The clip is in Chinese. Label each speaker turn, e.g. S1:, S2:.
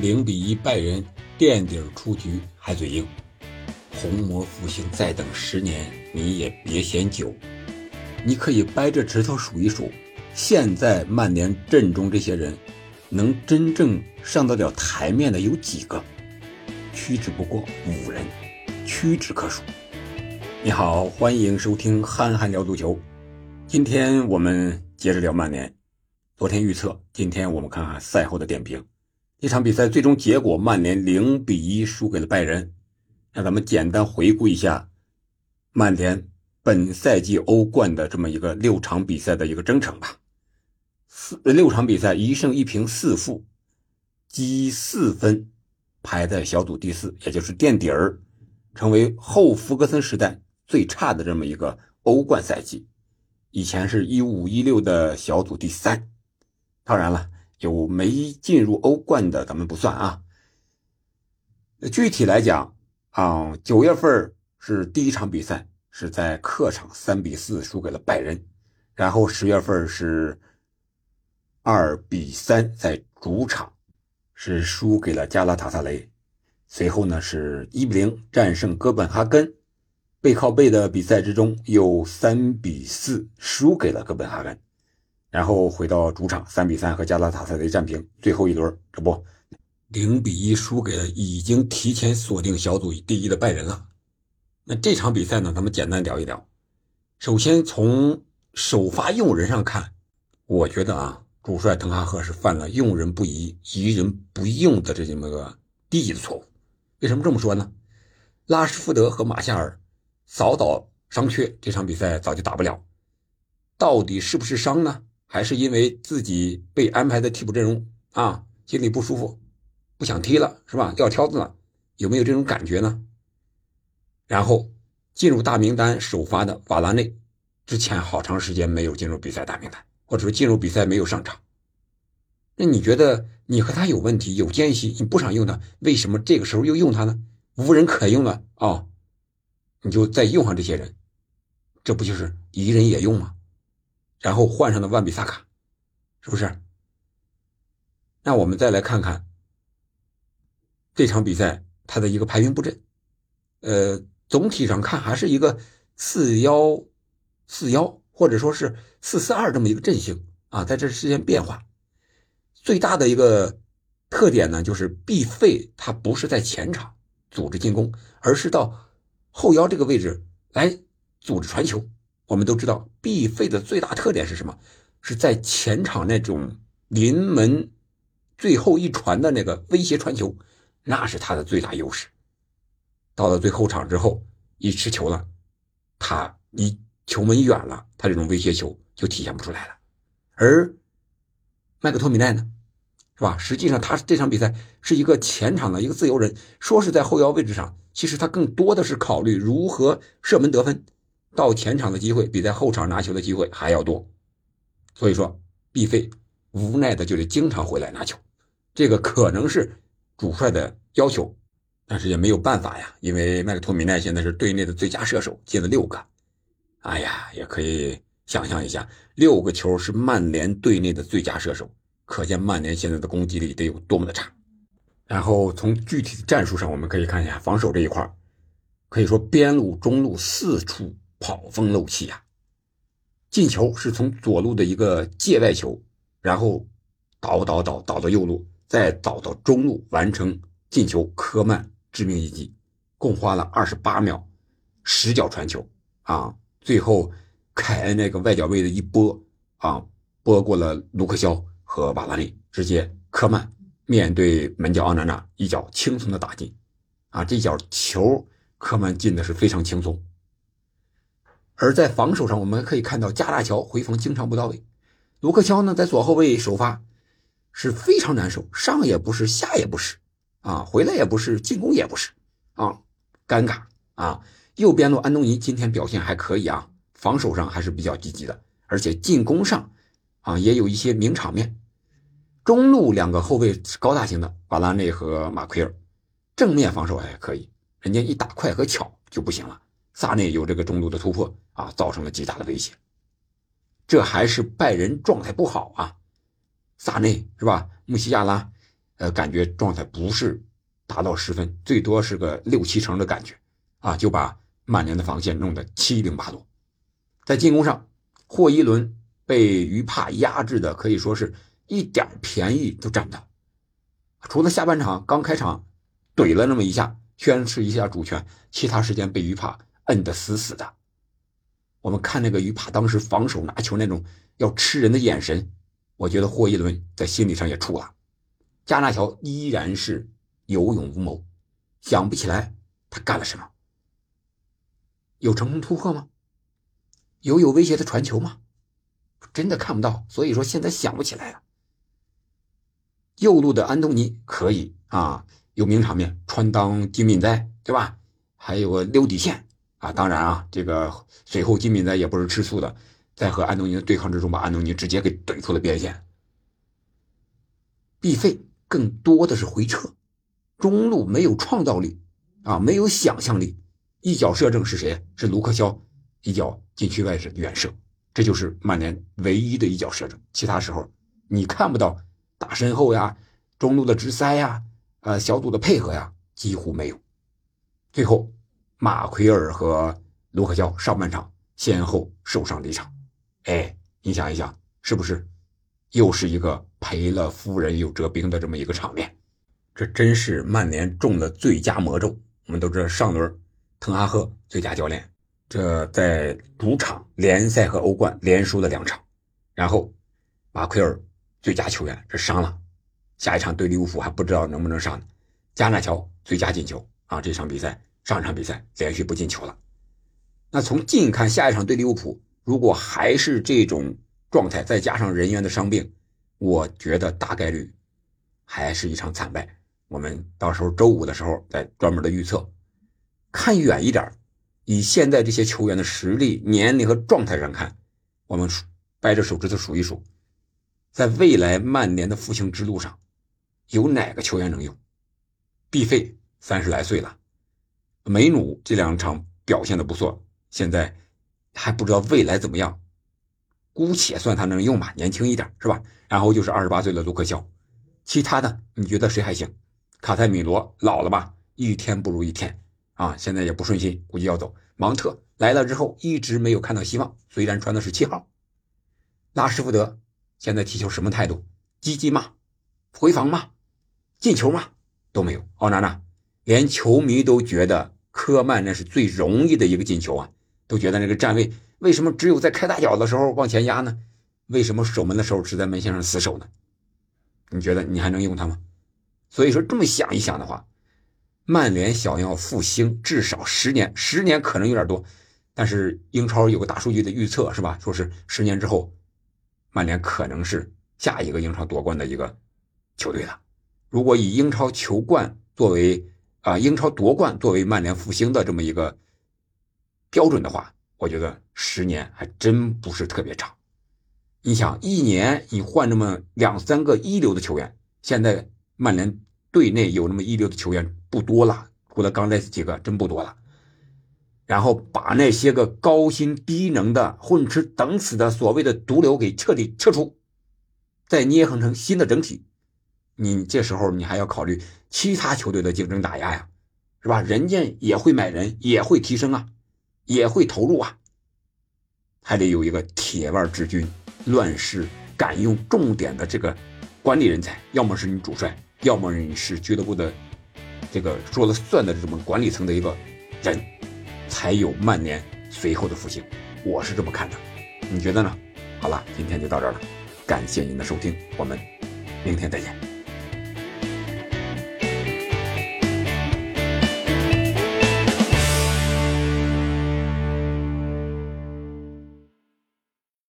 S1: 零比一拜仁，垫底出局还嘴硬。红魔复兴再等十年，你也别嫌久。你可以掰着指头数一数，现在曼联阵中这些人，能真正上得了台面的有几个？屈指不过五人，屈指可数。你好，欢迎收听憨憨聊足球。今天我们接着聊曼联。昨天预测，今天我们看看赛后的点评。这场比赛最终结果，曼联零比一输给了拜仁。让咱们简单回顾一下曼联本赛季欧冠的这么一个六场比赛的一个征程吧。四六场比赛一胜一平四负，积四分，排在小组第四，也就是垫底儿，成为后福格森时代最差的这么一个欧冠赛季。以前是一五一六的小组第三。当然了，有没进入欧冠的咱们不算啊。具体来讲啊，九月份是第一场比赛是在客场三比四输给了拜仁，然后十月份是二比三在主场是输给了加拉塔萨雷，随后呢是一比零战胜哥本哈根，背靠背的比赛之中又三比四输给了哥本哈根。然后回到主场，三比三和加拉塔萨雷战平。最后一轮，这不，零比一输给了已经提前锁定小组第一的拜仁了。那这场比赛呢，咱们简单聊一聊。首先从首发用人上看，我觉得啊，主帅滕哈赫是犯了用人不疑、疑人不用的这么个低级的错误。为什么这么说呢？拉什福德和马夏尔早早伤缺，这场比赛早就打不了。到底是不是伤呢？还是因为自己被安排的替补阵容啊，心里不舒服，不想踢了，是吧？撂挑子了，有没有这种感觉呢？然后进入大名单首发的瓦拉内，之前好长时间没有进入比赛大名单，或者说进入比赛没有上场。那你觉得你和他有问题、有间隙，你不想用他，为什么这个时候又用他呢？无人可用了啊，你就再用上这些人，这不就是疑人也用吗？然后换上了万比萨卡，是不是？那我们再来看看这场比赛他的一个排兵布阵，呃，总体上看还是一个四幺四幺或者说是四四二这么一个阵型啊，在这之间变化。最大的一个特点呢，就是毕费他不是在前场组织进攻，而是到后腰这个位置来组织传球。我们都知道，B 费的最大特点是什么？是在前场那种临门最后一传的那个威胁传球，那是他的最大优势。到了最后场之后，一持球了，他离球门远了，他这种威胁球就体现不出来了。而麦克托米奈呢，是吧？实际上他这场比赛是一个前场的一个自由人，说是在后腰位置上，其实他更多的是考虑如何射门得分。到前场的机会比在后场拿球的机会还要多，所以说毕费无奈的就得经常回来拿球，这个可能是主帅的要求，但是也没有办法呀，因为麦克托米奈现在是队内的最佳射手，进了六个，哎呀，也可以想象一下，六个球是曼联队内的最佳射手，可见曼联现在的攻击力得有多么的差。然后从具体的战术上，我们可以看一下防守这一块，可以说边路、中路四处。跑风漏气呀！进球是从左路的一个界外球，然后倒倒倒倒到右路，再倒到中路完成进球。科曼致命一击，共花了二十八秒，十脚传球啊！最后凯恩那个外脚位的一拨啊，拨过了卢克肖和瓦拉内，直接科曼面对门将奥纳纳一脚轻松的打进啊！这脚球科曼进的是非常轻松。而在防守上，我们可以看到加大乔回防经常不到位，卢克肖呢在左后卫首发是非常难受，上也不是，下也不是，啊，回来也不是，进攻也不是，啊，尴尬啊。右边路安东尼今天表现还可以啊，防守上还是比较积极的，而且进攻上啊也有一些名场面。中路两个后卫是高大型的，瓦拉内和马奎尔，正面防守还可以，人家一打快和巧就不行了。萨内有这个中路的突破啊，造成了极大的威胁。这还是拜仁状态不好啊。萨内是吧？穆西亚拉，呃，感觉状态不是达到十分，最多是个六七成的感觉，啊，就把曼联的防线弄得七零八落。在进攻上，霍伊伦被于帕压制的可以说是一点便宜都占不到，除了下半场刚开场怼了那么一下，宣示一下主权，其他时间被于帕摁得死死的。我们看那个于帕当时防守拿球那种要吃人的眼神，我觉得霍伊伦在心理上也怵了。加纳乔依然是有勇无谋，想不起来他干了什么。有成功突破吗？有有威胁的传球吗？真的看不到，所以说现在想不起来了。右路的安东尼可以啊，有名场面穿裆金敏哉，对吧？还有个溜底线啊。当然啊，这个随后金敏哉也不是吃素的，在和安东尼的对抗之中，把安东尼直接给怼出了边线。毕费。更多的是回撤，中路没有创造力啊，没有想象力。一脚射正是谁？是卢克肖，一脚禁区外是远射，这就是曼联唯一的一脚射正。其他时候你看不到打身后呀，中路的直塞呀，呃，小组的配合呀，几乎没有。最后，马奎尔和卢克肖上半场先后受伤离场。哎，你想一想，是不是？又是一个赔了夫人又折兵的这么一个场面，这真是曼联中了最佳魔咒。我们都知道上轮滕哈赫最佳教练，这在主场联赛和欧冠连输了两场，然后马奎尔最佳球员这伤了，下一场对利物浦还不知道能不能上呢。加纳乔最佳进球啊，这场比赛上一场比赛连续不进球了。那从近看下一场对利物浦，如果还是这种。状态再加上人员的伤病，我觉得大概率还是一场惨败。我们到时候周五的时候再专门的预测。看远一点，以现在这些球员的实力、年龄和状态上看，我们掰着手指头数一数，在未来曼联的复兴之路上，有哪个球员能用？毕费三十来岁了，梅努这两场表现的不错，现在还不知道未来怎么样。姑且算他能用吧，年轻一点是吧？然后就是二十八岁的卢克肖，其他的你觉得谁还行？卡塞米罗老了吧，一天不如一天啊，现在也不顺心，估计要走。芒特来了之后一直没有看到希望，虽然穿的是七号。拉什福德现在踢球什么态度？积极吗？回防吗？进球吗？都没有。奥纳纳连球迷都觉得科曼那是最容易的一个进球啊，都觉得那个站位。为什么只有在开大脚的时候往前压呢？为什么守门的时候只在门线上死守呢？你觉得你还能用他吗？所以说这么想一想的话，曼联想要复兴至少十年，十年可能有点多，但是英超有个大数据的预测是吧？说是十年之后，曼联可能是下一个英超夺冠的一个球队了。如果以英超球冠作为啊英超夺冠作为曼联复兴的这么一个标准的话。我觉得十年还真不是特别长，你想一年你换那么两三个一流的球员，现在曼联队内有那么一流的球员不多了，除了刚来几个真不多了。然后把那些个高薪低能的混吃等死的所谓的毒瘤给彻底撤出，再捏合成新的整体，你这时候你还要考虑其他球队的竞争打压呀，是吧？人家也会买人，也会提升啊。也会投入啊，还得有一个铁腕治军、乱世敢用重点的这个管理人才，要么是你主帅，要么你是俱乐部的这个说了算的这么管理层的一个人，才有曼联随后的复兴。我是这么看的，你觉得呢？好了，今天就到这儿了，感谢您的收听，我们明天再见。